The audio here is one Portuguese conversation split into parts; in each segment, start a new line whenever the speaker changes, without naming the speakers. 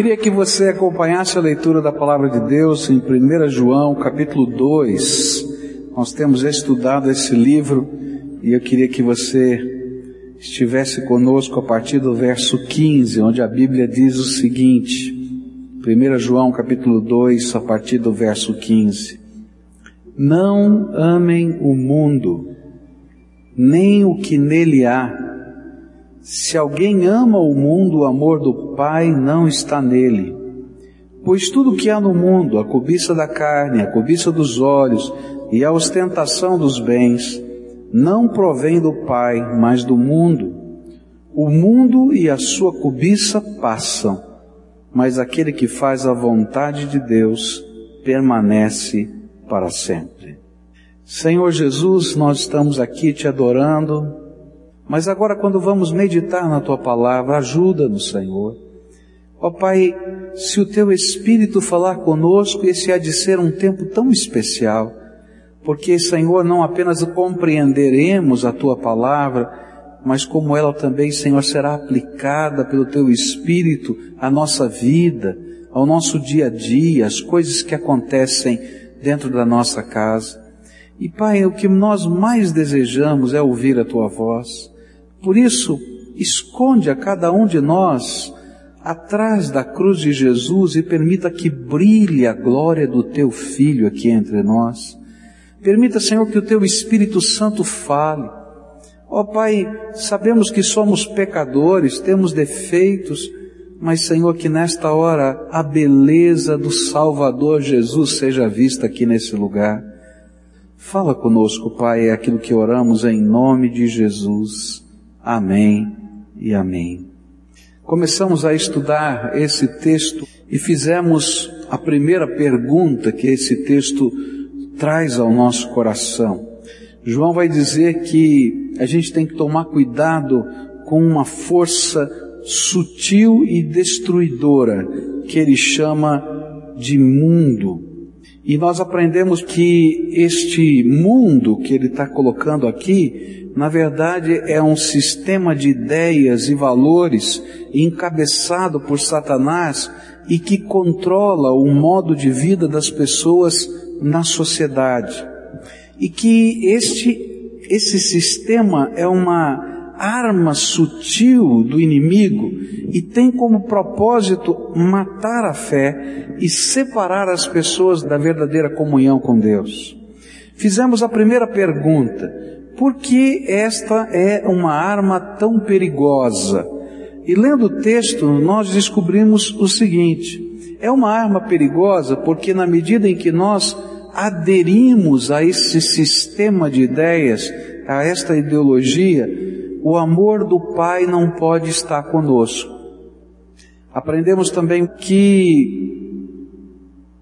Queria que você acompanhasse a leitura da palavra de Deus em 1 João, capítulo 2. Nós temos estudado esse livro e eu queria que você estivesse conosco a partir do verso 15, onde a Bíblia diz o seguinte: 1 João, capítulo 2, a partir do verso 15. Não amem o mundo, nem o que nele há se alguém ama o mundo, o amor do Pai não está nele. Pois tudo que há no mundo, a cobiça da carne, a cobiça dos olhos e a ostentação dos bens, não provém do Pai, mas do mundo. O mundo e a sua cobiça passam, mas aquele que faz a vontade de Deus permanece para sempre. Senhor Jesus, nós estamos aqui te adorando, mas agora, quando vamos meditar na tua palavra, ajuda-nos, Senhor. Ó Pai, se o teu Espírito falar conosco, esse há de ser um tempo tão especial, porque, Senhor, não apenas compreenderemos a tua palavra, mas como ela também, Senhor, será aplicada pelo teu Espírito à nossa vida, ao nosso dia a dia, às coisas que acontecem dentro da nossa casa. E Pai, o que nós mais desejamos é ouvir a tua voz. Por isso, esconde a cada um de nós atrás da cruz de Jesus e permita que brilhe a glória do teu Filho aqui entre nós. Permita, Senhor, que o teu Espírito Santo fale. Ó oh, Pai, sabemos que somos pecadores, temos defeitos, mas Senhor, que nesta hora a beleza do Salvador Jesus seja vista aqui nesse lugar. Fala conosco, Pai, é aquilo que oramos em nome de Jesus. Amém e amém. Começamos a estudar esse texto e fizemos a primeira pergunta que esse texto traz ao nosso coração. João vai dizer que a gente tem que tomar cuidado com uma força sutil e destruidora que ele chama de mundo. E nós aprendemos que este mundo que ele está colocando aqui na verdade é um sistema de ideias e valores encabeçado por Satanás e que controla o modo de vida das pessoas na sociedade. E que este, esse sistema é uma arma sutil do inimigo e tem como propósito matar a fé e separar as pessoas da verdadeira comunhão com Deus. Fizemos a primeira pergunta: por que esta é uma arma tão perigosa? E lendo o texto, nós descobrimos o seguinte: é uma arma perigosa porque, na medida em que nós aderimos a esse sistema de ideias, a esta ideologia, o amor do Pai não pode estar conosco. Aprendemos também que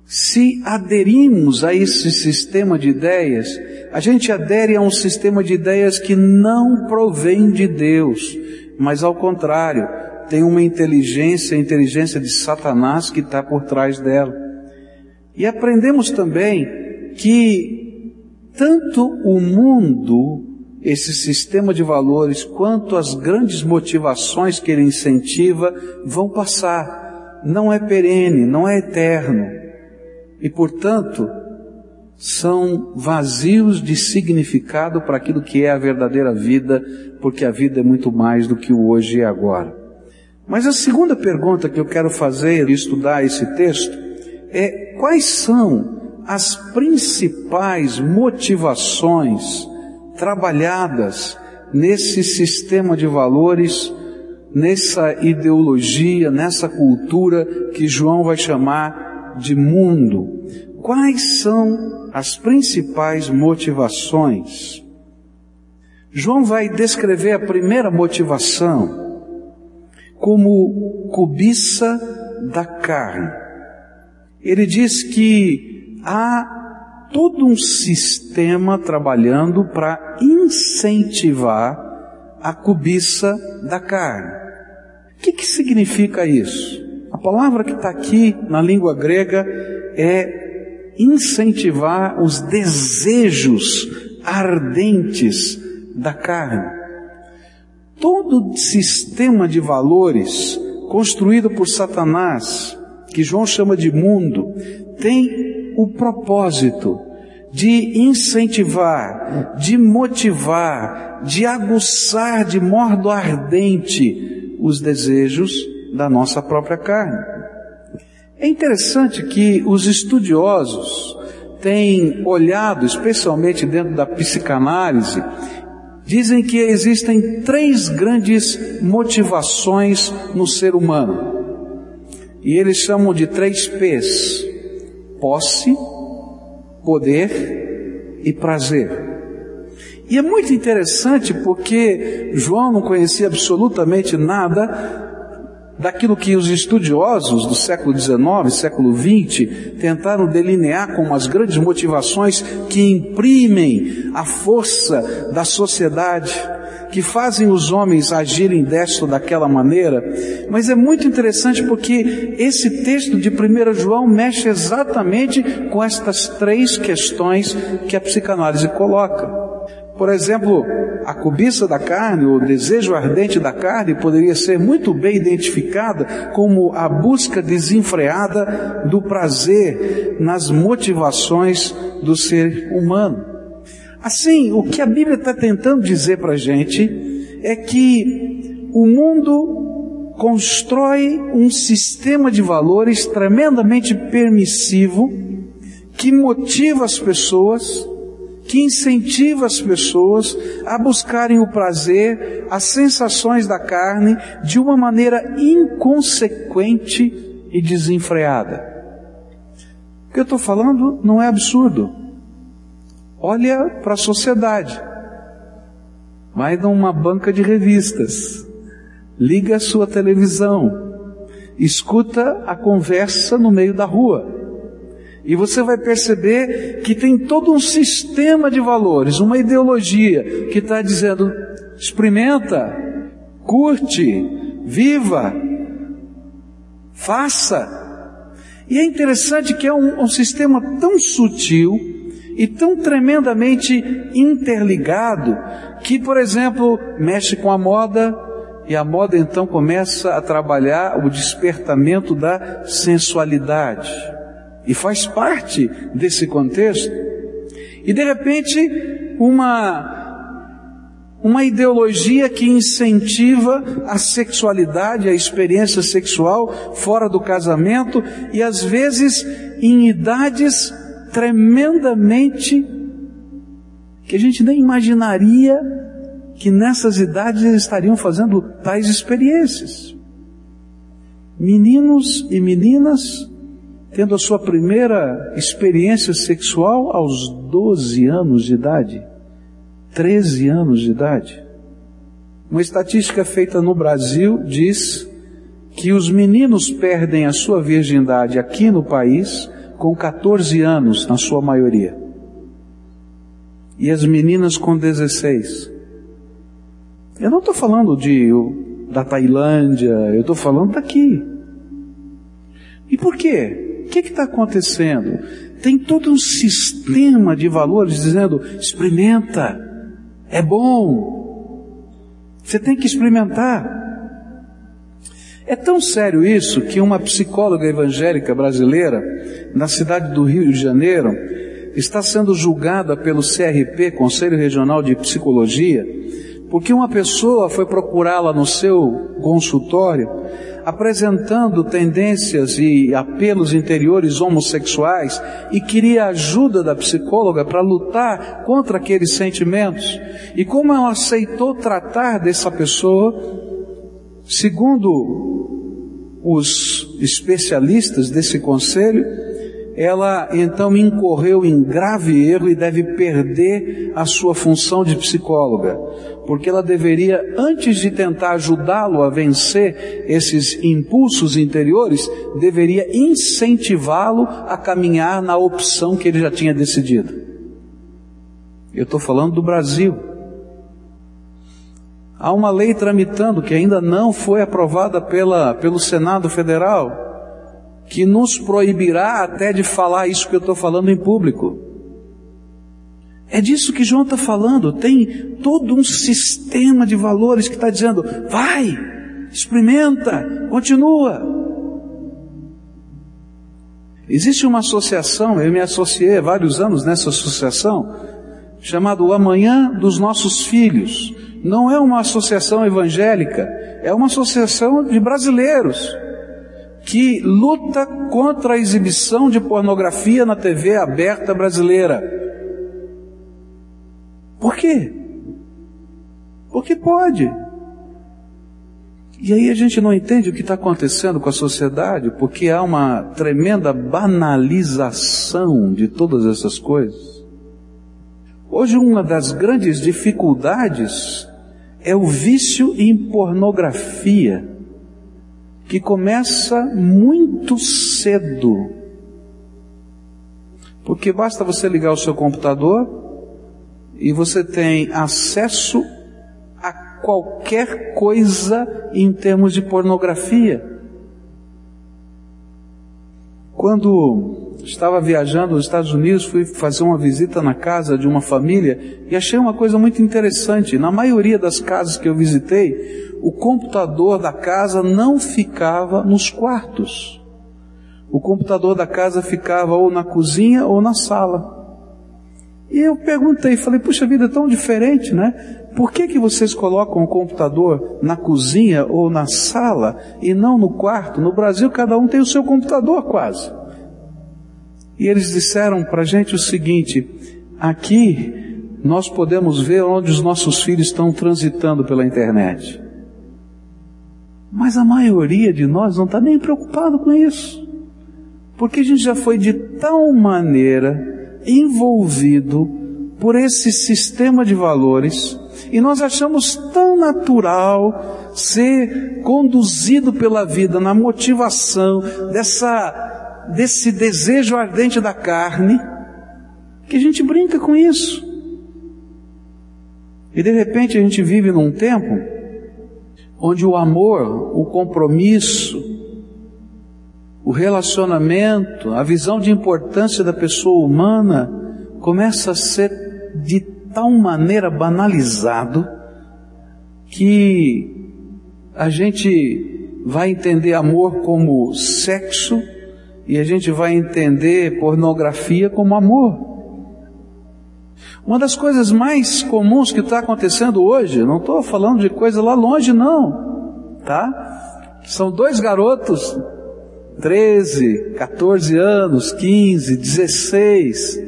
se aderimos a esse sistema de ideias, a gente adere a um sistema de ideias que não provém de Deus, mas ao contrário, tem uma inteligência, a inteligência de Satanás que está por trás dela. E aprendemos também que tanto o mundo, esse sistema de valores, quanto as grandes motivações que ele incentiva vão passar. Não é perene, não é eterno e, portanto, são vazios de significado para aquilo que é a verdadeira vida, porque a vida é muito mais do que o hoje e agora. Mas a segunda pergunta que eu quero fazer e estudar esse texto é quais são as principais motivações trabalhadas nesse sistema de valores, nessa ideologia, nessa cultura que João vai chamar de mundo, quais são as principais motivações? João vai descrever a primeira motivação como cobiça da carne. Ele diz que há todo um sistema trabalhando para incentivar a cobiça da carne. O que, que significa isso? A palavra que está aqui na língua grega é incentivar os desejos ardentes da carne. Todo sistema de valores construído por Satanás, que João chama de mundo, tem o propósito de incentivar, de motivar, de aguçar de modo ardente os desejos da nossa própria carne. É interessante que os estudiosos têm olhado, especialmente dentro da psicanálise, dizem que existem três grandes motivações no ser humano. E eles chamam de três P's: posse, poder e prazer. E é muito interessante porque João não conhecia absolutamente nada daquilo que os estudiosos do século XIX, século XX, tentaram delinear como as grandes motivações que imprimem a força da sociedade, que fazem os homens agirem desta ou daquela maneira. Mas é muito interessante porque esse texto de 1 João mexe exatamente com estas três questões que a psicanálise coloca. Por exemplo, a cobiça da carne, o desejo ardente da carne, poderia ser muito bem identificada como a busca desenfreada do prazer nas motivações do ser humano. Assim, o que a Bíblia está tentando dizer para a gente é que o mundo constrói um sistema de valores tremendamente permissivo que motiva as pessoas que incentiva as pessoas a buscarem o prazer, as sensações da carne de uma maneira inconsequente e desenfreada. O que eu estou falando não é absurdo. Olha para a sociedade. Vai numa banca de revistas. Liga a sua televisão. Escuta a conversa no meio da rua e você vai perceber que tem todo um sistema de valores, uma ideologia que está dizendo: experimenta, curte, viva, faça. E é interessante que é um, um sistema tão sutil e tão tremendamente interligado que, por exemplo, mexe com a moda, e a moda então começa a trabalhar o despertamento da sensualidade e faz parte desse contexto. E de repente, uma uma ideologia que incentiva a sexualidade, a experiência sexual fora do casamento e às vezes em idades tremendamente que a gente nem imaginaria que nessas idades eles estariam fazendo tais experiências. Meninos e meninas tendo a sua primeira experiência sexual aos 12 anos de idade, 13 anos de idade. Uma estatística feita no Brasil diz que os meninos perdem a sua virgindade aqui no país com 14 anos, na sua maioria. E as meninas com 16. Eu não estou falando de, da Tailândia, eu estou falando daqui. E por quê? Que está acontecendo? Tem todo um sistema de valores dizendo: experimenta, é bom, você tem que experimentar. É tão sério isso que uma psicóloga evangélica brasileira, na cidade do Rio de Janeiro, está sendo julgada pelo CRP, Conselho Regional de Psicologia, porque uma pessoa foi procurá-la no seu consultório apresentando tendências e apelos interiores homossexuais e queria a ajuda da psicóloga para lutar contra aqueles sentimentos. E como ela aceitou tratar dessa pessoa, segundo os especialistas desse conselho, ela então incorreu em grave erro e deve perder a sua função de psicóloga, porque ela deveria, antes de tentar ajudá-lo a vencer esses impulsos interiores, deveria incentivá-lo a caminhar na opção que ele já tinha decidido. Eu estou falando do Brasil. Há uma lei tramitando que ainda não foi aprovada pela, pelo Senado Federal, que nos proibirá até de falar isso que eu estou falando em público. É disso que João está falando. Tem todo um sistema de valores que está dizendo: vai, experimenta, continua. Existe uma associação, eu me associei há vários anos nessa associação, chamada o Amanhã dos Nossos Filhos. Não é uma associação evangélica, é uma associação de brasileiros que luta contra a exibição de pornografia na TV aberta brasileira. Por quê? Porque pode. E aí a gente não entende o que está acontecendo com a sociedade, porque há uma tremenda banalização de todas essas coisas. Hoje uma das grandes dificuldades é o vício em pornografia, que começa muito cedo. Porque basta você ligar o seu computador e você tem acesso qualquer coisa em termos de pornografia. Quando estava viajando nos Estados Unidos, fui fazer uma visita na casa de uma família e achei uma coisa muito interessante. Na maioria das casas que eu visitei, o computador da casa não ficava nos quartos. O computador da casa ficava ou na cozinha ou na sala. E eu perguntei, falei, puxa vida, é tão diferente, né? Por que, que vocês colocam o computador na cozinha ou na sala e não no quarto? No Brasil, cada um tem o seu computador quase. E eles disseram para a gente o seguinte: aqui nós podemos ver onde os nossos filhos estão transitando pela internet. Mas a maioria de nós não está nem preocupado com isso. Porque a gente já foi de tal maneira envolvido por esse sistema de valores e nós achamos tão natural ser conduzido pela vida na motivação dessa, desse desejo ardente da carne, que a gente brinca com isso. E de repente a gente vive num tempo onde o amor, o compromisso, o relacionamento, a visão de importância da pessoa humana começa a ser de tal maneira banalizado que a gente vai entender amor como sexo e a gente vai entender pornografia como amor. Uma das coisas mais comuns que está acontecendo hoje, não estou falando de coisa lá longe não, tá? São dois garotos, 13, 14 anos, 15, 16,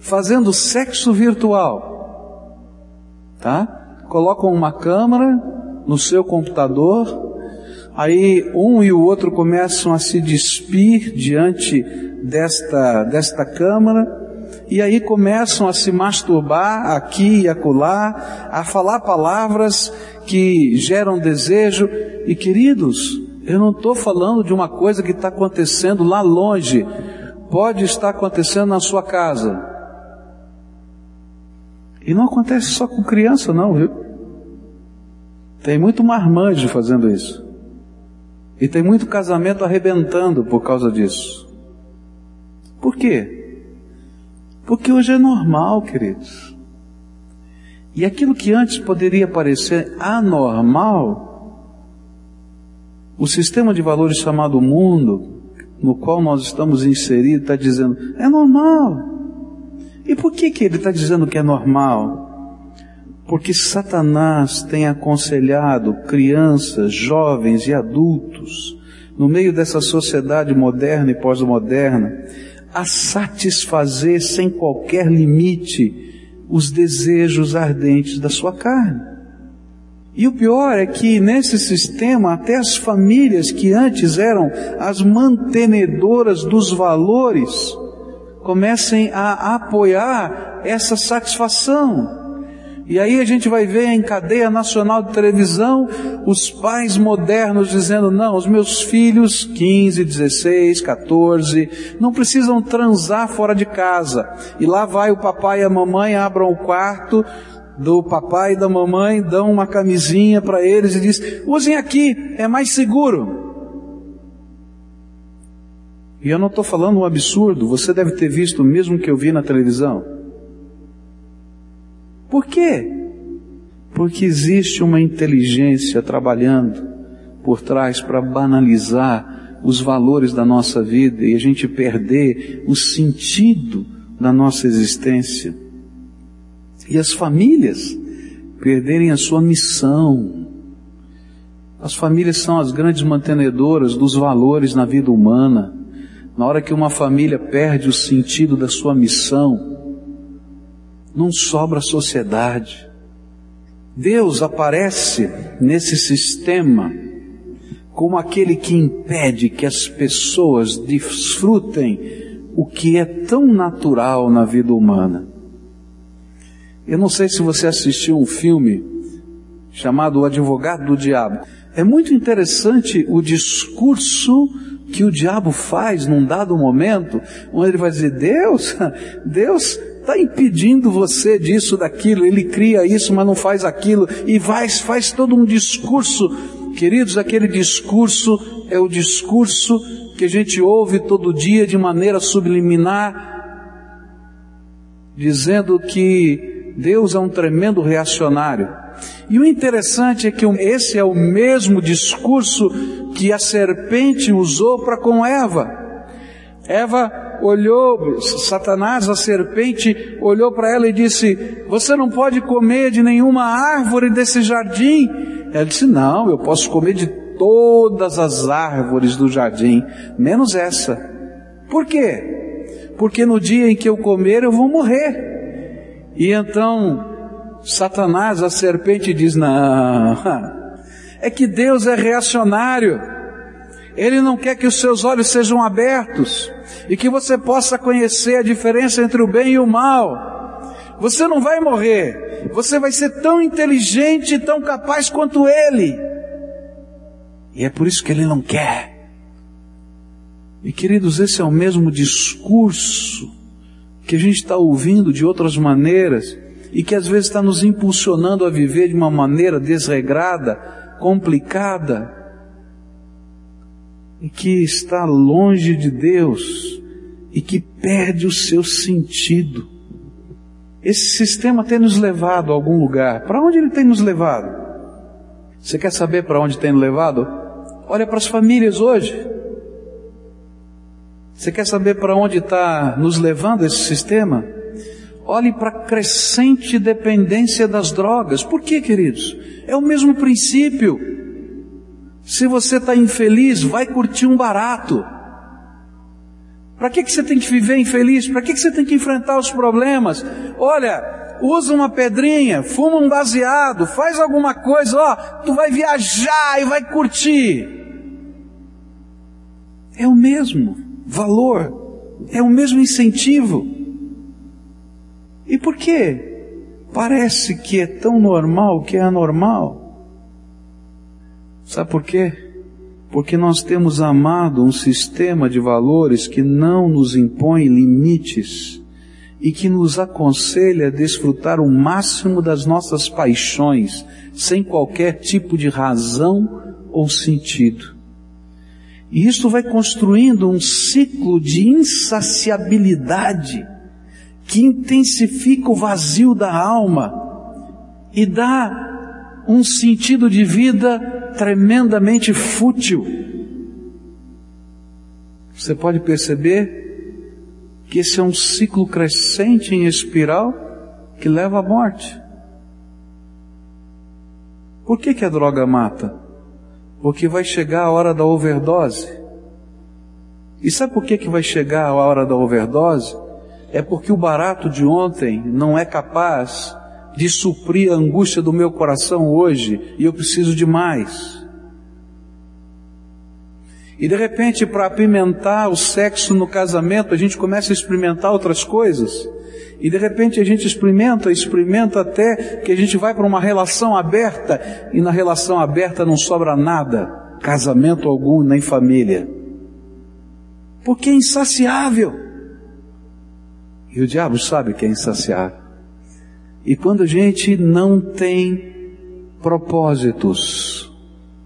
fazendo sexo virtual, tá? Colocam uma câmera no seu computador, aí um e o outro começam a se despir diante desta, desta câmera, e aí começam a se masturbar aqui e acolá, a falar palavras que geram desejo, e queridos, eu não estou falando de uma coisa que está acontecendo lá longe, pode estar acontecendo na sua casa. E não acontece só com criança, não, viu? Tem muito marmanjo fazendo isso. E tem muito casamento arrebentando por causa disso. Por quê? Porque hoje é normal, queridos. E aquilo que antes poderia parecer anormal, o sistema de valores chamado mundo, no qual nós estamos inseridos, está dizendo, é normal. E por que, que ele está dizendo que é normal? Porque Satanás tem aconselhado crianças, jovens e adultos, no meio dessa sociedade moderna e pós-moderna, a satisfazer sem qualquer limite os desejos ardentes da sua carne. E o pior é que nesse sistema, até as famílias que antes eram as mantenedoras dos valores, comecem a apoiar essa satisfação. E aí a gente vai ver em cadeia nacional de televisão os pais modernos dizendo: não, os meus filhos, 15, 16, 14, não precisam transar fora de casa. E lá vai o papai e a mamãe, abram o quarto do papai e da mamãe, dão uma camisinha para eles e diz: usem aqui, é mais seguro. E eu não estou falando um absurdo, você deve ter visto o mesmo que eu vi na televisão. Por quê? Porque existe uma inteligência trabalhando por trás para banalizar os valores da nossa vida e a gente perder o sentido da nossa existência. E as famílias perderem a sua missão. As famílias são as grandes mantenedoras dos valores na vida humana. Na hora que uma família perde o sentido da sua missão, não sobra sociedade. Deus aparece nesse sistema como aquele que impede que as pessoas desfrutem o que é tão natural na vida humana. Eu não sei se você assistiu um filme chamado O Advogado do Diabo. É muito interessante o discurso que o diabo faz num dado momento, onde ele vai dizer: Deus, Deus está impedindo você disso, daquilo, ele cria isso, mas não faz aquilo, e faz todo um discurso. Queridos, aquele discurso é o discurso que a gente ouve todo dia de maneira subliminar, dizendo que Deus é um tremendo reacionário. E o interessante é que esse é o mesmo discurso que a serpente usou para com Eva. Eva olhou, Satanás, a serpente, olhou para ela e disse: Você não pode comer de nenhuma árvore desse jardim. Ela disse: Não, eu posso comer de todas as árvores do jardim, menos essa. Por quê? Porque no dia em que eu comer eu vou morrer. E então Satanás, a serpente, diz: Não, é que Deus é reacionário. Ele não quer que os seus olhos sejam abertos e que você possa conhecer a diferença entre o bem e o mal. Você não vai morrer, você vai ser tão inteligente e tão capaz quanto ele. E é por isso que ele não quer. E queridos, esse é o mesmo discurso que a gente está ouvindo de outras maneiras e que às vezes está nos impulsionando a viver de uma maneira desregrada, complicada, e que está longe de Deus e que perde o seu sentido. Esse sistema tem nos levado a algum lugar. Para onde ele tem nos levado? Você quer saber para onde tem nos levado? Olha para as famílias hoje. Você quer saber para onde está nos levando esse sistema? Olhe para a crescente dependência das drogas. Por quê, queridos? É o mesmo princípio. Se você está infeliz, vai curtir um barato. Para que, que você tem que viver infeliz? Para que, que você tem que enfrentar os problemas? Olha, usa uma pedrinha, fuma um baseado, faz alguma coisa, ó, tu vai viajar e vai curtir. É o mesmo valor, é o mesmo incentivo. E por que parece que é tão normal que é anormal? Sabe por quê? Porque nós temos amado um sistema de valores que não nos impõe limites e que nos aconselha a desfrutar o máximo das nossas paixões, sem qualquer tipo de razão ou sentido. E isto vai construindo um ciclo de insaciabilidade que intensifica o vazio da alma e dá um sentido de vida tremendamente fútil. Você pode perceber que esse é um ciclo crescente em espiral que leva à morte. Por que, que a droga mata? Porque vai chegar a hora da overdose. E sabe por que, que vai chegar a hora da overdose? é porque o barato de ontem não é capaz de suprir a angústia do meu coração hoje e eu preciso de mais. E de repente, para apimentar o sexo no casamento, a gente começa a experimentar outras coisas. E de repente a gente experimenta, experimenta até que a gente vai para uma relação aberta e na relação aberta não sobra nada, casamento algum, nem família. Porque é insaciável. E o diabo sabe que é insaciável. E quando a gente não tem propósitos,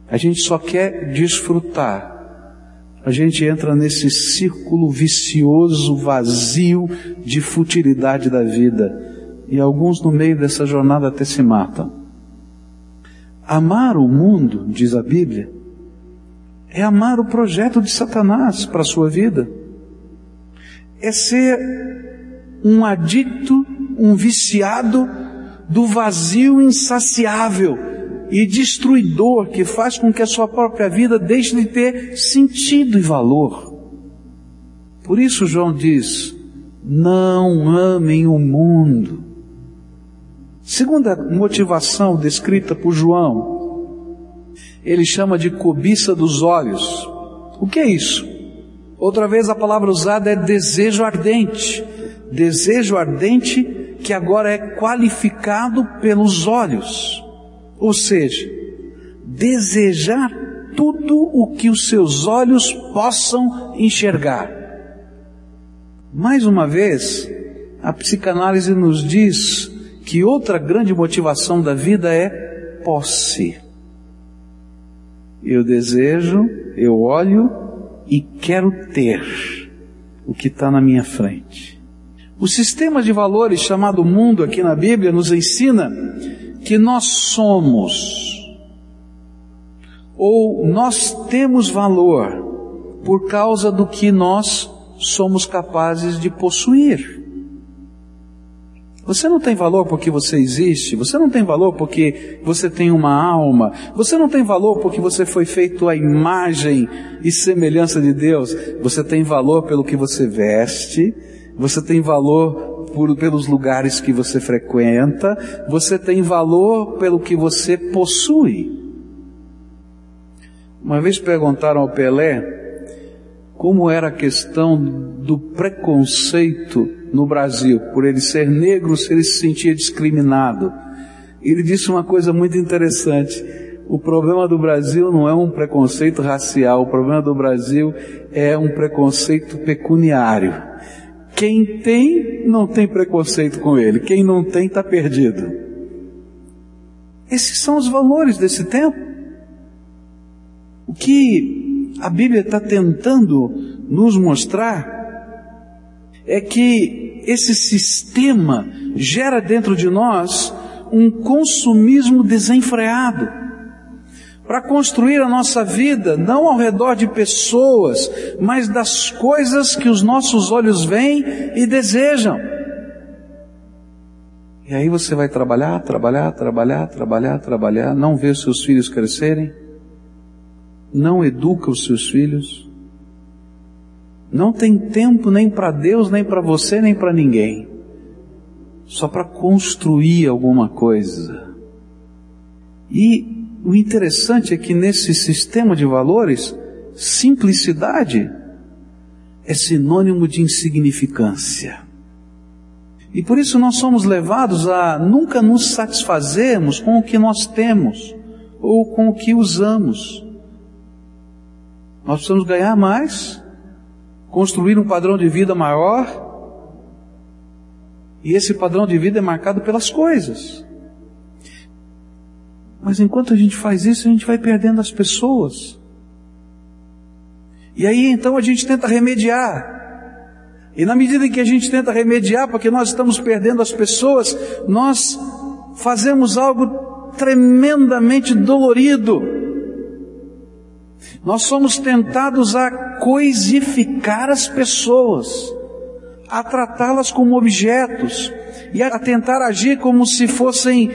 a gente só quer desfrutar, a gente entra nesse círculo vicioso, vazio de futilidade da vida. E alguns no meio dessa jornada até se matam. Amar o mundo, diz a Bíblia, é amar o projeto de Satanás para a sua vida. É ser um adicto, um viciado do vazio insaciável e destruidor que faz com que a sua própria vida deixe de ter sentido e valor. Por isso João diz: não amem o mundo. Segunda motivação descrita por João, ele chama de cobiça dos olhos. O que é isso? Outra vez a palavra usada é desejo ardente. Desejo ardente que agora é qualificado pelos olhos. Ou seja, desejar tudo o que os seus olhos possam enxergar. Mais uma vez, a psicanálise nos diz que outra grande motivação da vida é posse. Eu desejo, eu olho e quero ter o que está na minha frente. O sistema de valores chamado mundo aqui na Bíblia nos ensina que nós somos ou nós temos valor por causa do que nós somos capazes de possuir. Você não tem valor porque você existe, você não tem valor porque você tem uma alma, você não tem valor porque você foi feito à imagem e semelhança de Deus, você tem valor pelo que você veste, você tem valor por, pelos lugares que você frequenta, você tem valor pelo que você possui. Uma vez perguntaram ao Pelé como era a questão do preconceito no Brasil, por ele ser negro, se ele se sentia discriminado. Ele disse uma coisa muito interessante. O problema do Brasil não é um preconceito racial, o problema do Brasil é um preconceito pecuniário. Quem tem, não tem preconceito com ele. Quem não tem, está perdido. Esses são os valores desse tempo. O que a Bíblia está tentando nos mostrar é que esse sistema gera dentro de nós um consumismo desenfreado para construir a nossa vida não ao redor de pessoas, mas das coisas que os nossos olhos veem e desejam. E aí você vai trabalhar, trabalhar, trabalhar, trabalhar, trabalhar, não vê seus filhos crescerem, não educa os seus filhos, não tem tempo nem para Deus, nem para você, nem para ninguém, só para construir alguma coisa. E o interessante é que nesse sistema de valores, simplicidade é sinônimo de insignificância. E por isso nós somos levados a nunca nos satisfazermos com o que nós temos ou com o que usamos. Nós precisamos ganhar mais, construir um padrão de vida maior, e esse padrão de vida é marcado pelas coisas. Mas enquanto a gente faz isso, a gente vai perdendo as pessoas. E aí então a gente tenta remediar. E na medida em que a gente tenta remediar, porque nós estamos perdendo as pessoas, nós fazemos algo tremendamente dolorido. Nós somos tentados a coisificar as pessoas, a tratá-las como objetos e a tentar agir como se fossem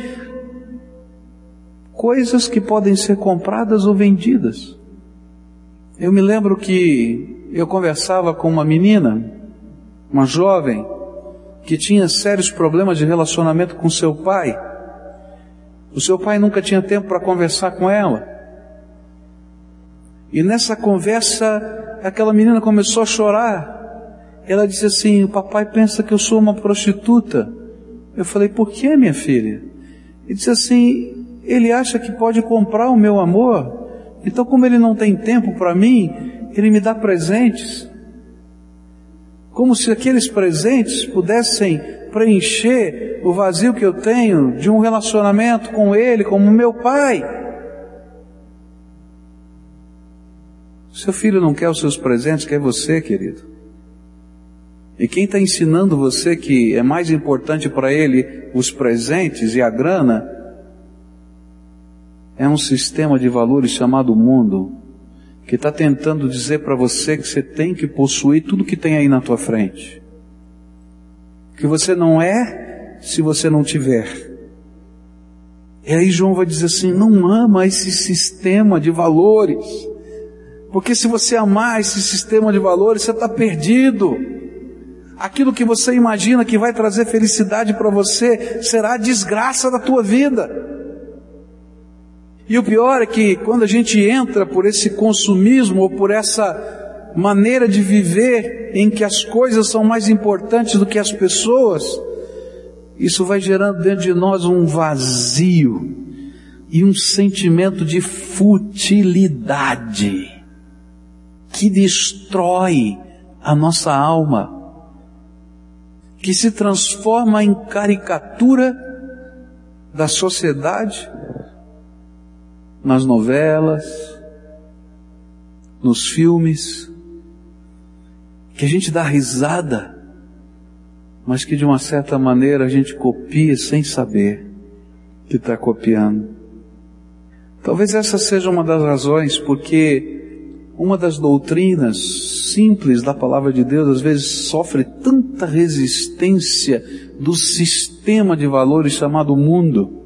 coisas que podem ser compradas ou vendidas. Eu me lembro que eu conversava com uma menina, uma jovem, que tinha sérios problemas de relacionamento com seu pai. O seu pai nunca tinha tempo para conversar com ela. E nessa conversa, aquela menina começou a chorar. Ela disse assim: O papai pensa que eu sou uma prostituta. Eu falei: Por que, minha filha? Ele disse assim: ele acha que pode comprar o meu amor. Então, como ele não tem tempo para mim, ele me dá presentes. Como se aqueles presentes pudessem preencher o vazio que eu tenho de um relacionamento com ele, como meu pai. Seu filho não quer os seus presentes, quer você, querido. E quem está ensinando você que é mais importante para ele os presentes e a grana, é um sistema de valores chamado mundo, que está tentando dizer para você que você tem que possuir tudo que tem aí na tua frente. Que você não é se você não tiver. E aí João vai dizer assim: não ama esse sistema de valores. Porque se você amar esse sistema de valores, você está perdido. Aquilo que você imagina que vai trazer felicidade para você será a desgraça da tua vida. E o pior é que quando a gente entra por esse consumismo ou por essa maneira de viver em que as coisas são mais importantes do que as pessoas, isso vai gerando dentro de nós um vazio e um sentimento de futilidade que destrói a nossa alma, que se transforma em caricatura da sociedade nas novelas, nos filmes, que a gente dá risada, mas que de uma certa maneira a gente copia sem saber que está copiando. Talvez essa seja uma das razões porque uma das doutrinas simples da palavra de Deus às vezes sofre tanta resistência do sistema de valores chamado mundo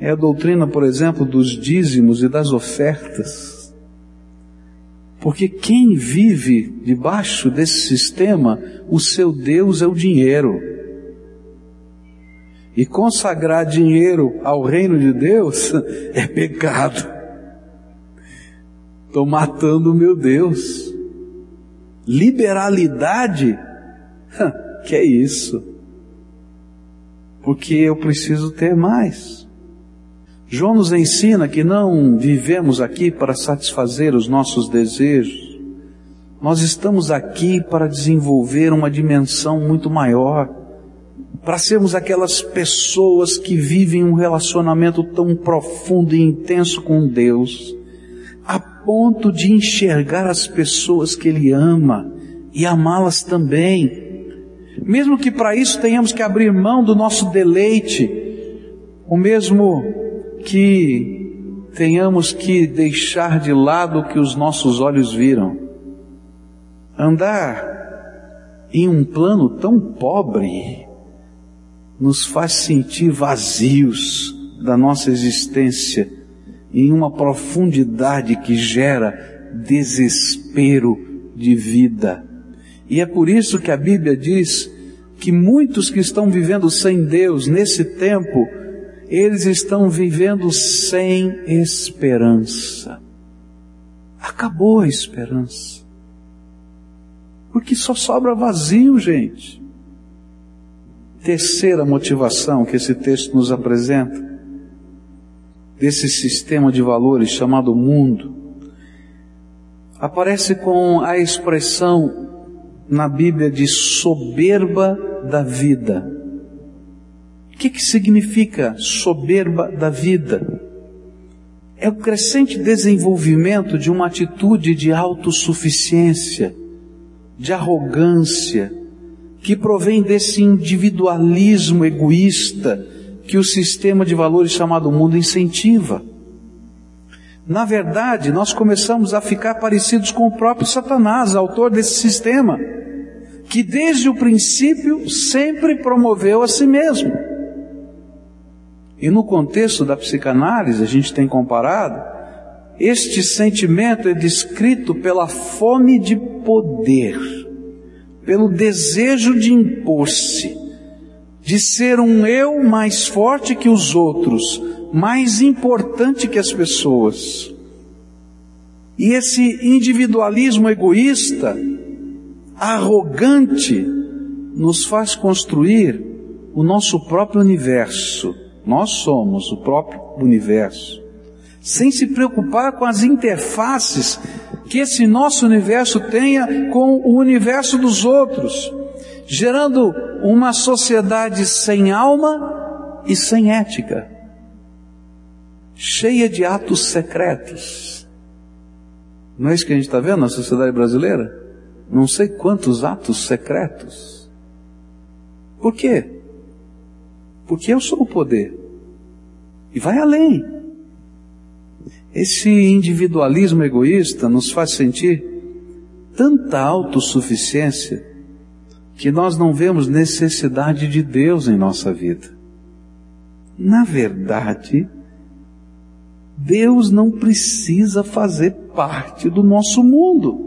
é a doutrina, por exemplo, dos dízimos e das ofertas. Porque quem vive debaixo desse sistema, o seu Deus é o dinheiro. E consagrar dinheiro ao reino de Deus é pecado. Estou matando o meu Deus. Liberalidade? Que é isso? Porque eu preciso ter mais. João nos ensina que não vivemos aqui para satisfazer os nossos desejos. Nós estamos aqui para desenvolver uma dimensão muito maior, para sermos aquelas pessoas que vivem um relacionamento tão profundo e intenso com Deus, a ponto de enxergar as pessoas que Ele ama e amá-las também. Mesmo que para isso tenhamos que abrir mão do nosso deleite, o mesmo que tenhamos que deixar de lado o que os nossos olhos viram. Andar em um plano tão pobre nos faz sentir vazios da nossa existência em uma profundidade que gera desespero de vida. E é por isso que a Bíblia diz que muitos que estão vivendo sem Deus nesse tempo eles estão vivendo sem esperança. Acabou a esperança. Porque só sobra vazio, gente. Terceira motivação que esse texto nos apresenta, desse sistema de valores chamado mundo, aparece com a expressão na Bíblia de soberba da vida que, que significa soberba da vida? É o crescente desenvolvimento de uma atitude de autossuficiência, de arrogância, que provém desse individualismo egoísta que o sistema de valores chamado mundo incentiva. Na verdade, nós começamos a ficar parecidos com o próprio Satanás, autor desse sistema, que desde o princípio sempre promoveu a si mesmo. E no contexto da psicanálise, a gente tem comparado, este sentimento é descrito pela fome de poder, pelo desejo de impor-se, de ser um eu mais forte que os outros, mais importante que as pessoas. E esse individualismo egoísta, arrogante, nos faz construir o nosso próprio universo nós somos o próprio universo. Sem se preocupar com as interfaces que esse nosso universo tenha com o universo dos outros, gerando uma sociedade sem alma e sem ética, cheia de atos secretos. Não é isso que a gente está vendo na sociedade brasileira? Não sei quantos atos secretos. Por quê? Porque eu sou o poder. E vai além. Esse individualismo egoísta nos faz sentir tanta autossuficiência que nós não vemos necessidade de Deus em nossa vida. Na verdade, Deus não precisa fazer parte do nosso mundo.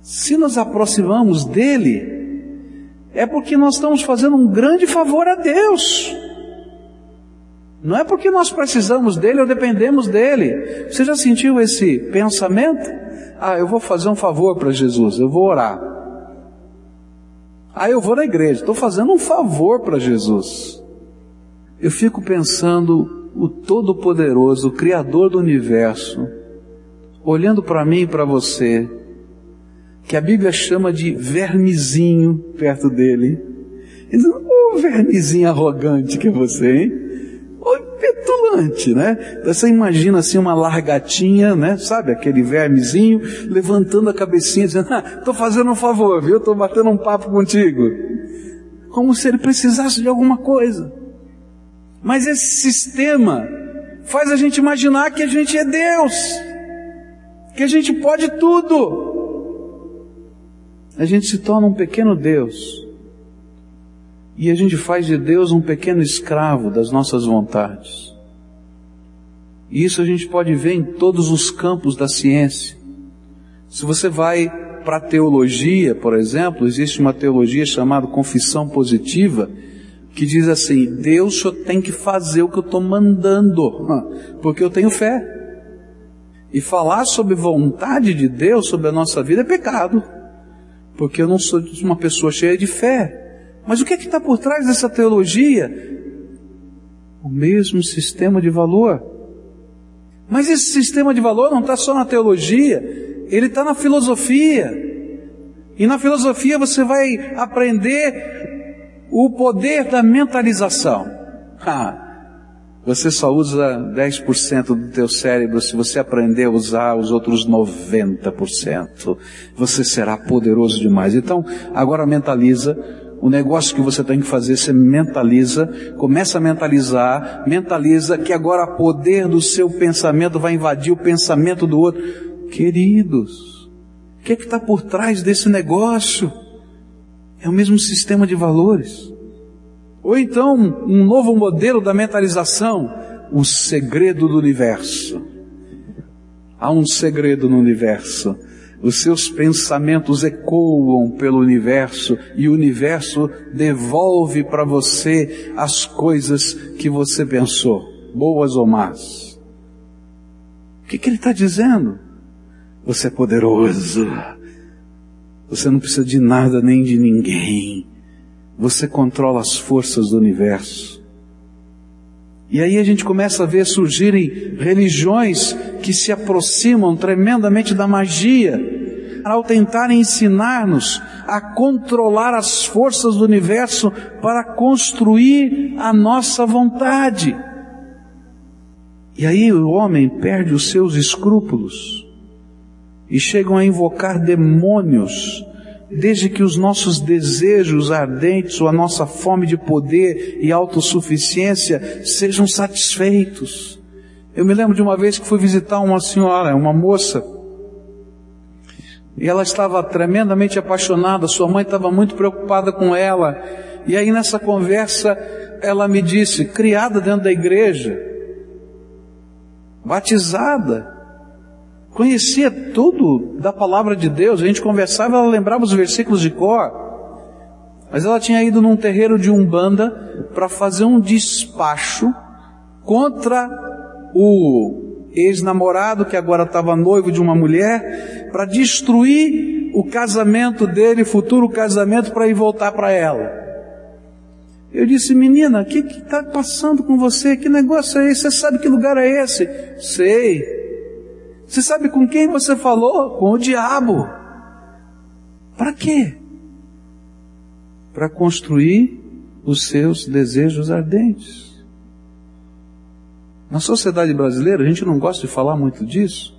Se nos aproximamos dele, é porque nós estamos fazendo um grande favor a Deus. Não é porque nós precisamos dele ou dependemos dele. Você já sentiu esse pensamento? Ah, eu vou fazer um favor para Jesus, eu vou orar. Ah, eu vou na igreja, estou fazendo um favor para Jesus. Eu fico pensando o Todo-Poderoso, o Criador do universo, olhando para mim e para você, que a Bíblia chama de vermezinho perto dele. Ô oh, vermezinho arrogante que é você, hein? petulante, né? Você imagina assim uma largatinha, né? Sabe, aquele vermezinho, levantando a cabecinha, dizendo, ah, tô fazendo um favor, viu? Tô batendo um papo contigo. Como se ele precisasse de alguma coisa. Mas esse sistema faz a gente imaginar que a gente é Deus. Que a gente pode tudo. A gente se torna um pequeno Deus e a gente faz de Deus um pequeno escravo das nossas vontades. E isso a gente pode ver em todos os campos da ciência. Se você vai para a teologia, por exemplo, existe uma teologia chamada confissão positiva, que diz assim: Deus só tem que fazer o que eu estou mandando, porque eu tenho fé. E falar sobre vontade de Deus sobre a nossa vida é pecado, porque eu não sou uma pessoa cheia de fé. Mas o que é está por trás dessa teologia? O mesmo sistema de valor. Mas esse sistema de valor não está só na teologia, ele está na filosofia. E na filosofia você vai aprender o poder da mentalização. Ah, você só usa 10% do teu cérebro se você aprender a usar os outros 90%. Você será poderoso demais. Então, agora mentaliza o negócio que você tem que fazer, você mentaliza, começa a mentalizar, mentaliza que agora o poder do seu pensamento vai invadir o pensamento do outro. Queridos, o que é que está por trás desse negócio? É o mesmo sistema de valores. Ou então, um novo modelo da mentalização, o segredo do universo. Há um segredo no universo os seus pensamentos ecoam pelo universo e o universo devolve para você as coisas que você pensou, boas ou más. O que, que ele está dizendo? Você é poderoso. Você não precisa de nada nem de ninguém. Você controla as forças do universo. E aí a gente começa a ver surgirem religiões que se aproximam tremendamente da magia, ao tentarem ensinar-nos a controlar as forças do universo para construir a nossa vontade. E aí o homem perde os seus escrúpulos e chegam a invocar demônios desde que os nossos desejos ardentes ou a nossa fome de poder e autossuficiência sejam satisfeitos. Eu me lembro de uma vez que fui visitar uma senhora, uma moça, e ela estava tremendamente apaixonada, sua mãe estava muito preocupada com ela. E aí nessa conversa ela me disse, criada dentro da igreja, batizada, conhecia tudo da palavra de Deus, a gente conversava, ela lembrava os versículos de cor, mas ela tinha ido num terreiro de Umbanda para fazer um despacho contra o ex-namorado que agora estava noivo de uma mulher, para destruir o casamento dele, futuro casamento, para ir voltar para ela. Eu disse, menina, o que está passando com você? Que negócio é esse? Você sabe que lugar é esse? Sei. Você sabe com quem você falou? Com o diabo. Para quê? Para construir os seus desejos ardentes. Na sociedade brasileira, a gente não gosta de falar muito disso.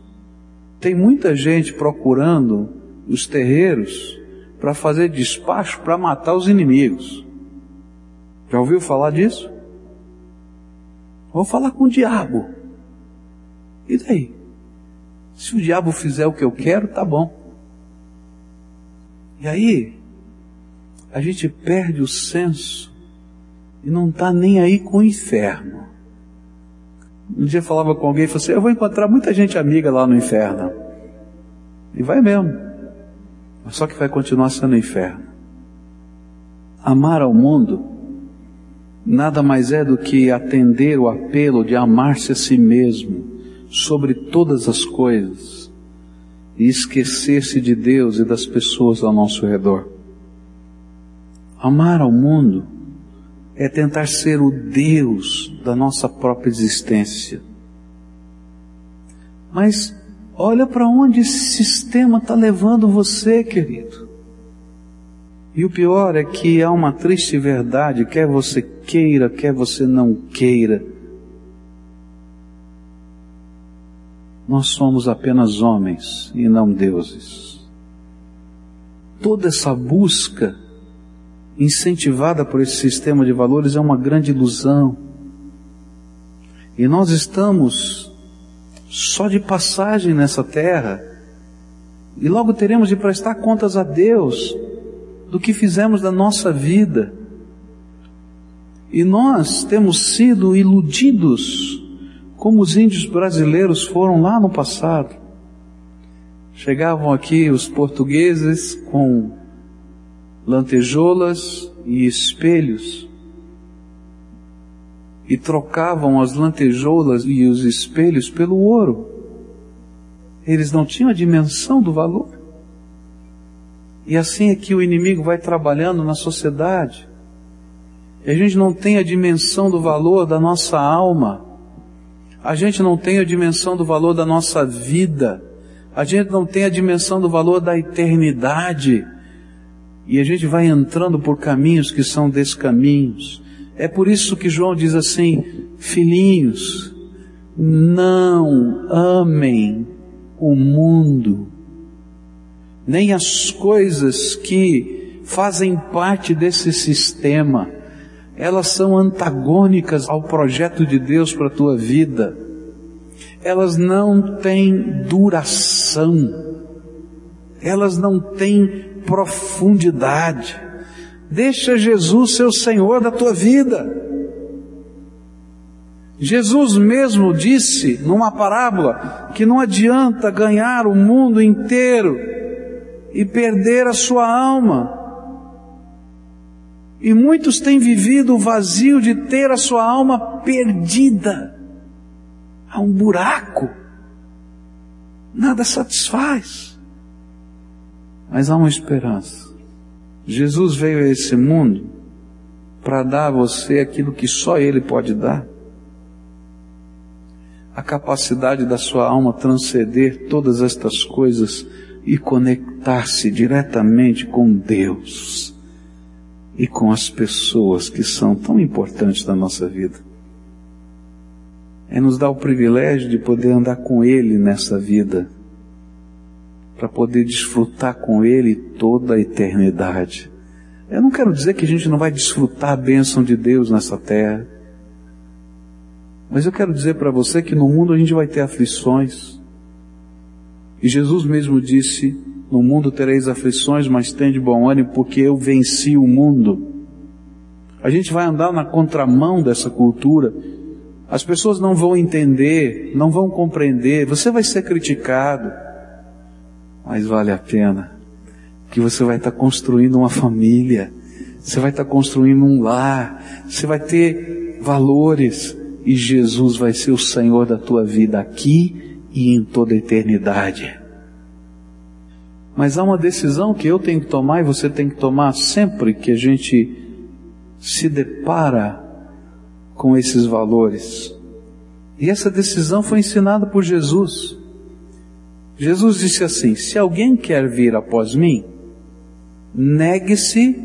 Tem muita gente procurando os terreiros para fazer despacho para matar os inimigos. Já ouviu falar disso? Vou falar com o diabo. E daí? Se o diabo fizer o que eu quero, tá bom. E aí, a gente perde o senso e não está nem aí com o inferno. Um dia eu falava com alguém e falei assim, eu vou encontrar muita gente amiga lá no inferno. E vai mesmo. Só que vai continuar sendo inferno. Amar ao mundo nada mais é do que atender o apelo de amar-se a si mesmo sobre todas as coisas e esquecer-se de Deus e das pessoas ao nosso redor. Amar ao mundo é tentar ser o Deus da nossa própria existência. Mas olha para onde esse sistema está levando você, querido. E o pior é que há uma triste verdade, quer você queira, quer você não queira. Nós somos apenas homens e não deuses. Toda essa busca incentivada por esse sistema de valores é uma grande ilusão. E nós estamos só de passagem nessa terra, e logo teremos de prestar contas a Deus do que fizemos da nossa vida. E nós temos sido iludidos, como os índios brasileiros foram lá no passado. Chegavam aqui os portugueses com lantejoulas e espelhos e trocavam as lantejoulas e os espelhos pelo ouro. Eles não tinham a dimensão do valor. E assim é que o inimigo vai trabalhando na sociedade. E a gente não tem a dimensão do valor da nossa alma. A gente não tem a dimensão do valor da nossa vida. A gente não tem a dimensão do valor da eternidade. E a gente vai entrando por caminhos que são descaminhos. É por isso que João diz assim: filhinhos, não amem o mundo, nem as coisas que fazem parte desse sistema. Elas são antagônicas ao projeto de Deus para a tua vida. Elas não têm duração. Elas não têm profundidade. Deixa Jesus ser o Senhor da tua vida. Jesus mesmo disse numa parábola que não adianta ganhar o mundo inteiro e perder a sua alma. E muitos têm vivido o vazio de ter a sua alma perdida. Há um buraco. Nada satisfaz. Mas há uma esperança. Jesus veio a esse mundo para dar a você aquilo que só Ele pode dar. A capacidade da sua alma transcender todas estas coisas e conectar-se diretamente com Deus e com as pessoas que são tão importantes na nossa vida. É nos dar o privilégio de poder andar com Ele nessa vida para poder desfrutar com Ele toda a eternidade. Eu não quero dizer que a gente não vai desfrutar a bênção de Deus nessa terra, mas eu quero dizer para você que no mundo a gente vai ter aflições. E Jesus mesmo disse: No mundo tereis aflições, mas tende bom ânimo, porque eu venci o mundo. A gente vai andar na contramão dessa cultura. As pessoas não vão entender, não vão compreender, você vai ser criticado mas vale a pena, que você vai estar construindo uma família, você vai estar construindo um lar, você vai ter valores e Jesus vai ser o Senhor da tua vida aqui e em toda a eternidade. Mas há uma decisão que eu tenho que tomar e você tem que tomar sempre que a gente se depara com esses valores. E essa decisão foi ensinada por Jesus. Jesus disse assim: Se alguém quer vir após mim, negue-se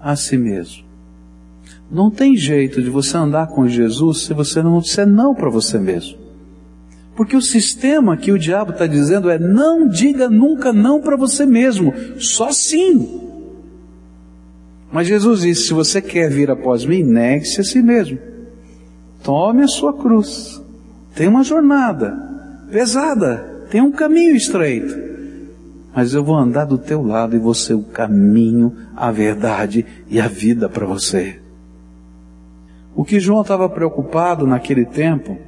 a si mesmo. Não tem jeito de você andar com Jesus se você não disser não para você mesmo. Porque o sistema que o diabo está dizendo é não diga nunca não para você mesmo, só sim. Mas Jesus disse: se você quer vir após mim, negue-se a si mesmo. Tome a sua cruz. Tem uma jornada pesada, tem um caminho estreito. Mas eu vou andar do teu lado e vou ser o caminho, a verdade e a vida para você. O que João estava preocupado naquele tempo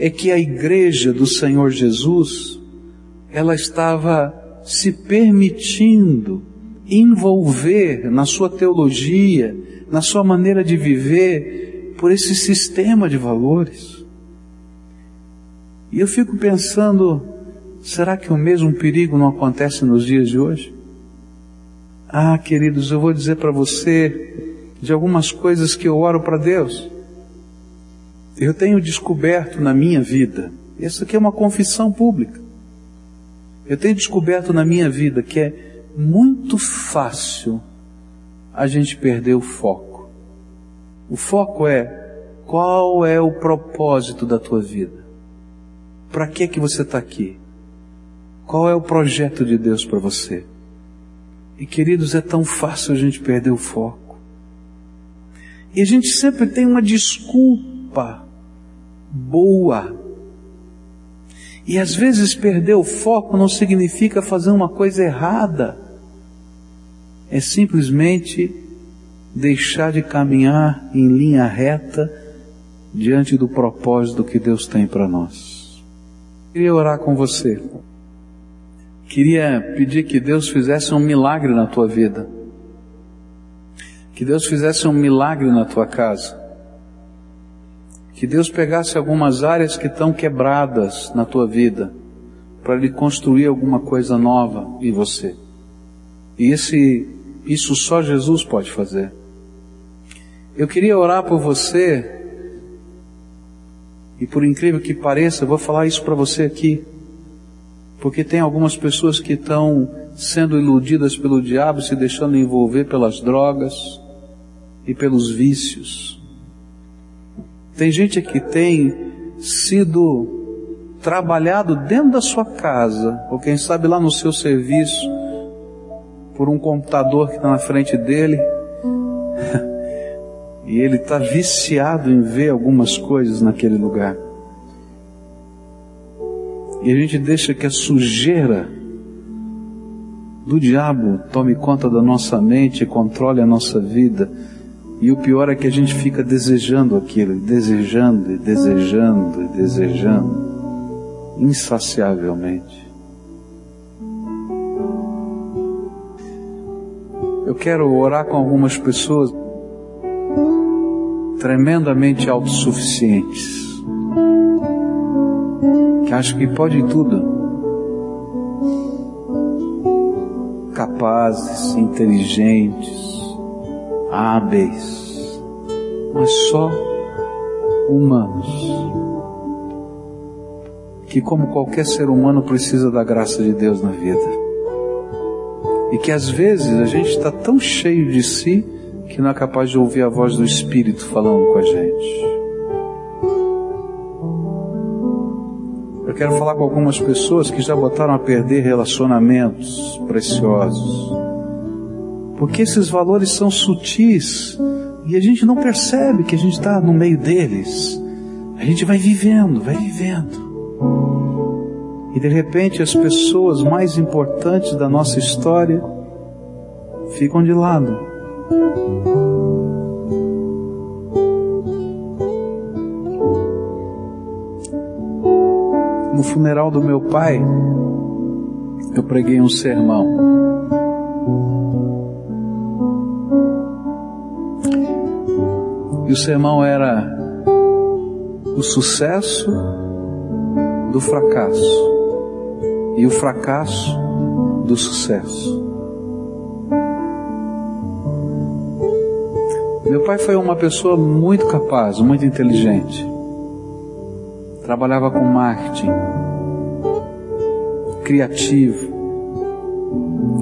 é que a igreja do Senhor Jesus, ela estava se permitindo envolver na sua teologia, na sua maneira de viver, por esse sistema de valores. E eu fico pensando, será que o mesmo perigo não acontece nos dias de hoje? Ah, queridos, eu vou dizer para você de algumas coisas que eu oro para Deus. Eu tenho descoberto na minha vida, isso aqui é uma confissão pública. Eu tenho descoberto na minha vida que é muito fácil a gente perder o foco. O foco é qual é o propósito da tua vida? Para que que você está aqui? Qual é o projeto de Deus para você? E queridos, é tão fácil a gente perder o foco. E a gente sempre tem uma desculpa boa. E às vezes perder o foco não significa fazer uma coisa errada. É simplesmente deixar de caminhar em linha reta diante do propósito que Deus tem para nós. Queria orar com você. Queria pedir que Deus fizesse um milagre na tua vida. Que Deus fizesse um milagre na tua casa. Que Deus pegasse algumas áreas que estão quebradas na tua vida para lhe construir alguma coisa nova em você. E esse, isso só Jesus pode fazer. Eu queria orar por você e por incrível que pareça, eu vou falar isso para você aqui, porque tem algumas pessoas que estão sendo iludidas pelo diabo, se deixando envolver pelas drogas e pelos vícios. Tem gente que tem sido trabalhado dentro da sua casa, ou quem sabe lá no seu serviço, por um computador que está na frente dele, e ele está viciado em ver algumas coisas naquele lugar. E a gente deixa que a sujeira do diabo tome conta da nossa mente e controle a nossa vida e o pior é que a gente fica desejando aquilo, desejando e desejando e desejando, insaciavelmente. Eu quero orar com algumas pessoas tremendamente autossuficientes, que acham que pode tudo, capazes, inteligentes, hábeis, mas só humanos. Que, como qualquer ser humano, precisa da graça de Deus na vida. E que às vezes a gente está tão cheio de si que não é capaz de ouvir a voz do Espírito falando com a gente. Eu quero falar com algumas pessoas que já botaram a perder relacionamentos preciosos porque esses valores são sutis e a gente não percebe que a gente está no meio deles. A gente vai vivendo, vai vivendo. E de repente as pessoas mais importantes da nossa história ficam de lado. No funeral do meu pai, eu preguei um sermão. E o sermão era o sucesso do fracasso e o fracasso do sucesso. Meu pai foi uma pessoa muito capaz, muito inteligente. Trabalhava com marketing, criativo.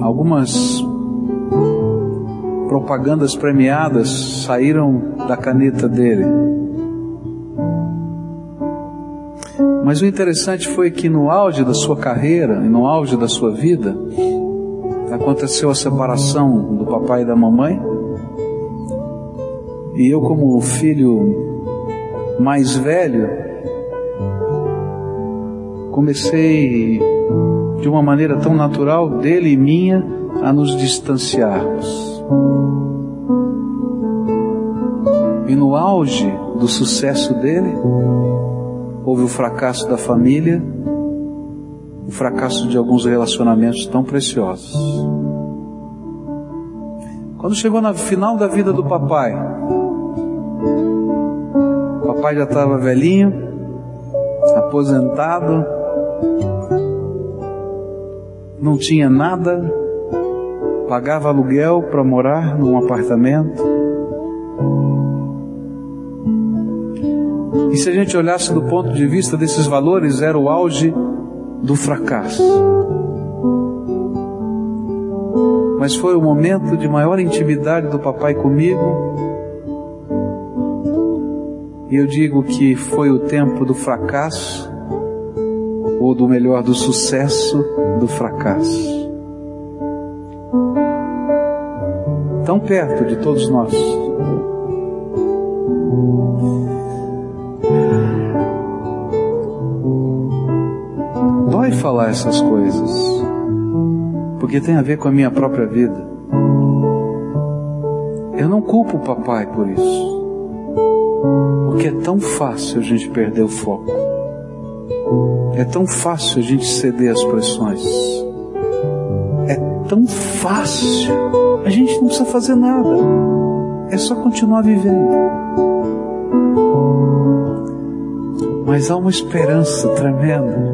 Algumas propagandas premiadas saíram da caneta dele. Mas o interessante foi que no auge da sua carreira e no auge da sua vida, aconteceu a separação do papai e da mamãe. E eu, como filho mais velho, comecei de uma maneira tão natural dele e minha a nos distanciarmos. E no auge do sucesso dele, houve o fracasso da família, o fracasso de alguns relacionamentos tão preciosos. Quando chegou no final da vida do papai, o papai já estava velhinho, aposentado, não tinha nada, pagava aluguel para morar num apartamento. Se a gente olhasse do ponto de vista desses valores, era o auge do fracasso. Mas foi o momento de maior intimidade do papai comigo. E eu digo que foi o tempo do fracasso, ou do melhor, do sucesso do fracasso. Tão perto de todos nós. Falar essas coisas, porque tem a ver com a minha própria vida. Eu não culpo o papai por isso, porque é tão fácil a gente perder o foco, é tão fácil a gente ceder às pressões, é tão fácil, a gente não precisa fazer nada, é só continuar vivendo. Mas há uma esperança tremenda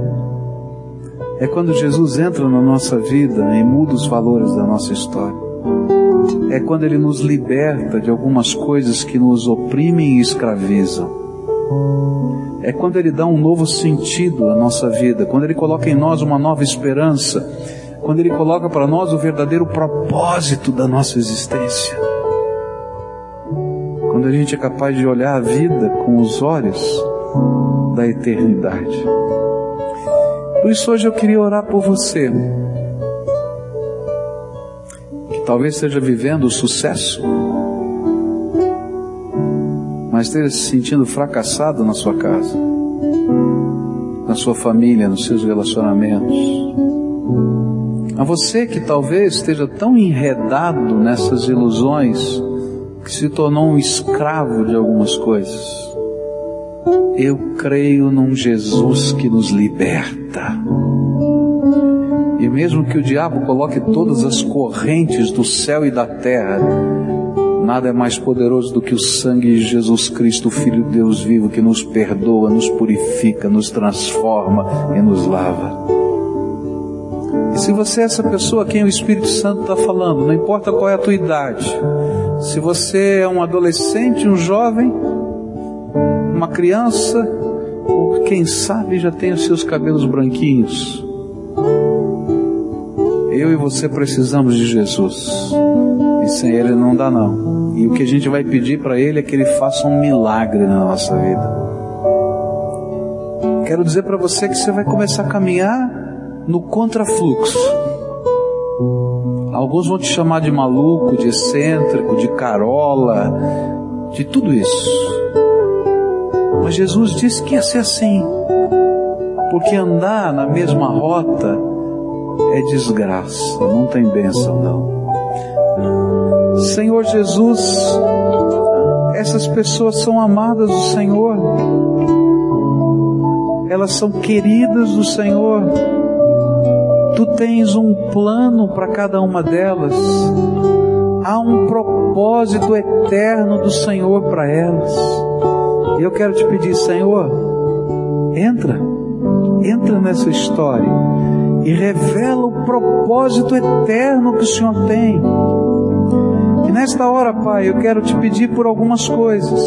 é quando Jesus entra na nossa vida e muda os valores da nossa história. É quando Ele nos liberta de algumas coisas que nos oprimem e escravizam. É quando Ele dá um novo sentido à nossa vida, quando Ele coloca em nós uma nova esperança, quando Ele coloca para nós o verdadeiro propósito da nossa existência. Quando a gente é capaz de olhar a vida com os olhos da eternidade. Por isso hoje eu queria orar por você, que talvez esteja vivendo o sucesso, mas esteja se sentindo fracassado na sua casa, na sua família, nos seus relacionamentos. A você que talvez esteja tão enredado nessas ilusões que se tornou um escravo de algumas coisas. Eu creio num Jesus que nos liberta. E mesmo que o diabo coloque todas as correntes do céu e da terra, nada é mais poderoso do que o sangue de Jesus Cristo, Filho de Deus vivo, que nos perdoa, nos purifica, nos transforma e nos lava. E se você é essa pessoa a quem o Espírito Santo está falando, não importa qual é a tua idade, se você é um adolescente, um jovem, uma criança, ou quem sabe já tem os seus cabelos branquinhos. Eu e você precisamos de Jesus. E sem Ele não dá não. E o que a gente vai pedir para Ele é que Ele faça um milagre na nossa vida. Quero dizer para você que você vai começar a caminhar no contrafluxo. Alguns vão te chamar de maluco, de excêntrico, de carola, de tudo isso. Mas Jesus disse que ia ser assim, porque andar na mesma rota é desgraça, não tem bênção não. Senhor Jesus, essas pessoas são amadas do Senhor, elas são queridas do Senhor. Tu tens um plano para cada uma delas. Há um propósito eterno do Senhor para elas. E eu quero te pedir, Senhor, entra, entra nessa história e revela o propósito eterno que o Senhor tem. E nesta hora, Pai, eu quero te pedir por algumas coisas.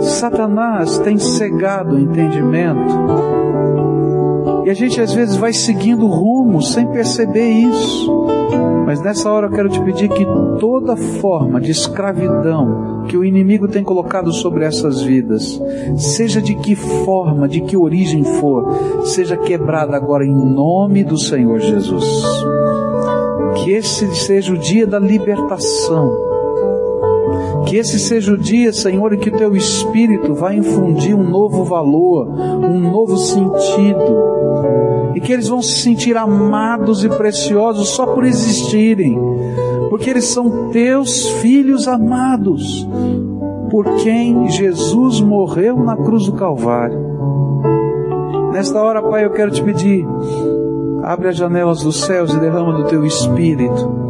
Satanás tem cegado o entendimento. E a gente às vezes vai seguindo rumo sem perceber isso. Mas nessa hora eu quero te pedir que toda forma de escravidão que o inimigo tem colocado sobre essas vidas, seja de que forma, de que origem for, seja quebrada agora em nome do Senhor Jesus. Que esse seja o dia da libertação Que esse seja o dia, Senhor, em que o teu Espírito vai infundir um novo valor, um novo sentido. E que eles vão se sentir amados e preciosos só por existirem. Porque eles são teus filhos amados, por quem Jesus morreu na cruz do Calvário. Nesta hora, Pai, eu quero te pedir, abre as janelas dos céus e derrama do teu Espírito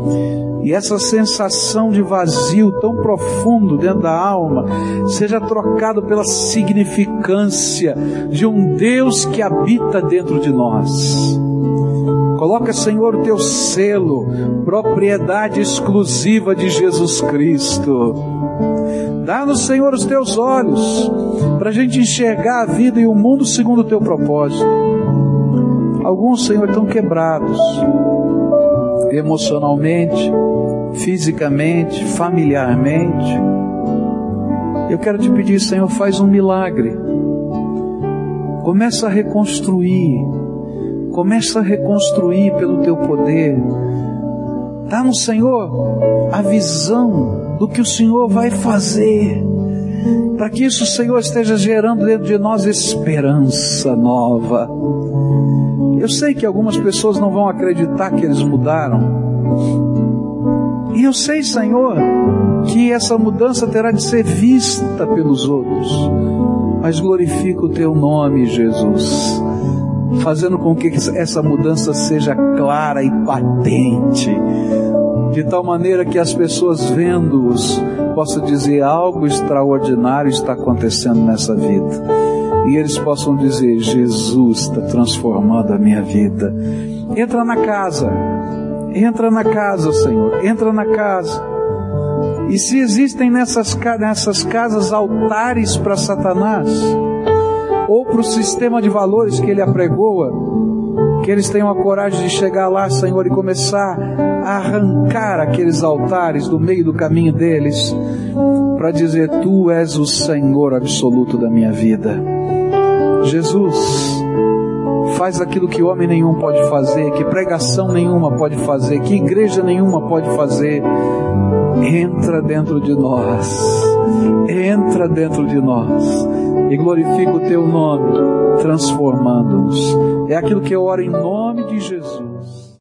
e essa sensação de vazio tão profundo dentro da alma seja trocado pela significância de um Deus que habita dentro de nós. Coloca, Senhor, o teu selo, propriedade exclusiva de Jesus Cristo. Dá-nos, Senhor, os teus olhos, para a gente enxergar a vida e o mundo segundo o teu propósito. Alguns, Senhor, estão quebrados emocionalmente, fisicamente, familiarmente. Eu quero te pedir, Senhor, faz um milagre. Começa a reconstruir. Começa a reconstruir pelo teu poder. Dá no Senhor a visão do que o Senhor vai fazer. Para que isso, Senhor, esteja gerando dentro de nós esperança nova. Eu sei que algumas pessoas não vão acreditar que eles mudaram. E eu sei, Senhor, que essa mudança terá de ser vista pelos outros. Mas glorifica o teu nome, Jesus, fazendo com que essa mudança seja clara e patente, de tal maneira que as pessoas vendo-os possam dizer algo extraordinário está acontecendo nessa vida. E eles possam dizer: Jesus está transformando a minha vida. Entra na casa, Entra na casa, Senhor, entra na casa. E se existem nessas, nessas casas altares para Satanás, ou para o sistema de valores que ele apregoa, que eles tenham a coragem de chegar lá, Senhor, e começar a arrancar aqueles altares do meio do caminho deles, para dizer: Tu és o Senhor absoluto da minha vida. Jesus, faz aquilo que homem nenhum pode fazer, que pregação nenhuma pode fazer, que igreja nenhuma pode fazer. Entra dentro de nós, entra dentro de nós e glorifica o teu nome, transformando-nos. É aquilo que eu oro em nome de Jesus.